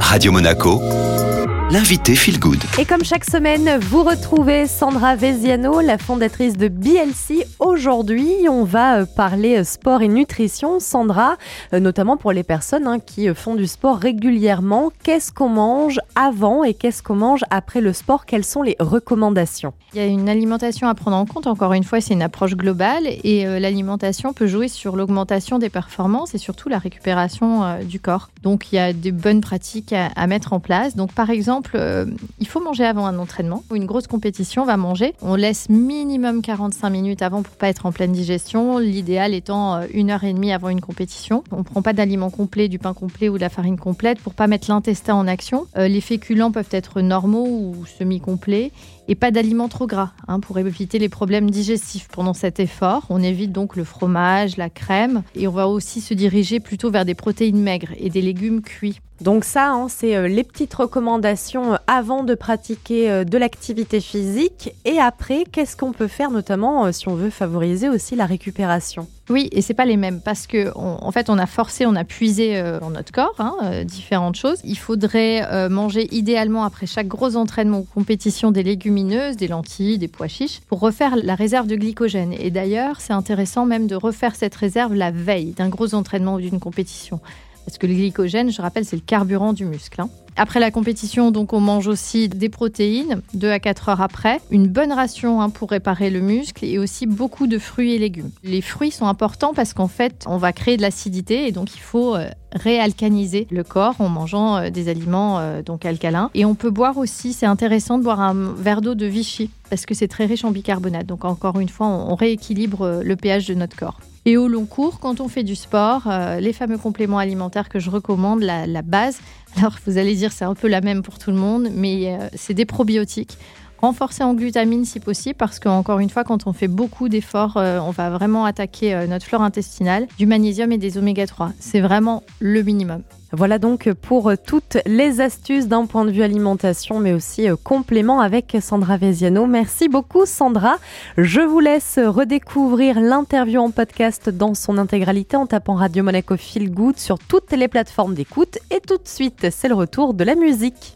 Radio Monaco, l'invité Feel Good. Et comme chaque semaine, vous retrouvez Sandra Veziano, la fondatrice de BLC. Aujourd'hui, on va euh, parler euh, sport et nutrition. Sandra, euh, notamment pour les personnes hein, qui font du sport régulièrement, qu'est-ce qu'on mange avant et qu'est-ce qu'on mange après le sport? Quelles sont les recommandations? Il y a une alimentation à prendre en compte. Encore une fois, c'est une approche globale et l'alimentation peut jouer sur l'augmentation des performances et surtout la récupération du corps. Donc, il y a des bonnes pratiques à, à mettre en place. Donc, par exemple, euh, il faut manger avant un entraînement ou une grosse compétition, on va manger. On laisse minimum 45 minutes avant pour pas être en pleine digestion. L'idéal étant euh, une heure et demie avant une compétition. On prend pas d'aliments complets, du pain complet ou de la farine complète pour pas mettre l'intestin en action. Euh, les féculents peuvent être normaux ou semi-complets et pas d'aliments trop gras hein, pour éviter les problèmes digestifs pendant cet effort. On évite donc le fromage, la crème et on va aussi se diriger plutôt vers des protéines maigres et des légumes cuits. Donc ça, hein, c'est les petites recommandations euh, avant de pratiquer euh, de l'activité physique. Et après, qu'est-ce qu'on peut faire, notamment si on veut favoriser aussi la récupération? Oui, et c'est pas les mêmes parce que en fait on a forcé, on a puisé dans notre corps hein, différentes choses. Il faudrait manger idéalement après chaque gros entraînement ou compétition des légumineuses, des lentilles, des pois chiches pour refaire la réserve de glycogène. Et d'ailleurs, c'est intéressant même de refaire cette réserve la veille d'un gros entraînement ou d'une compétition. Parce que le glycogène, je rappelle, c'est le carburant du muscle. Hein. Après la compétition, donc on mange aussi des protéines 2 à 4 heures après, une bonne ration hein, pour réparer le muscle et aussi beaucoup de fruits et légumes. Les fruits sont importants parce qu'en fait, on va créer de l'acidité et donc il faut euh, réalcaniser le corps en mangeant euh, des aliments euh, donc alcalins. Et on peut boire aussi, c'est intéressant de boire un verre d'eau de Vichy parce que c'est très riche en bicarbonate. Donc encore une fois, on rééquilibre le pH de notre corps. Et au long cours, quand on fait du sport, euh, les fameux compléments alimentaires que je recommande, la, base, alors vous allez dire c'est un peu la même pour tout le monde, mais euh, c'est des probiotiques renforcés en glutamine si possible, parce qu'encore une fois, quand on fait beaucoup d'efforts, euh, on va vraiment attaquer notre flore intestinale, du magnésium et des oméga 3. C'est vraiment le minimum. Voilà donc pour toutes les astuces d'un point de vue alimentation, mais aussi euh, complément avec Sandra Veziano. Merci beaucoup Sandra. Je vous laisse redécouvrir l'interview en podcast dans son intégralité en tapant Radio Monaco Feel Good sur toutes les plateformes d'écoute. Et tout de suite, c'est le retour de la musique.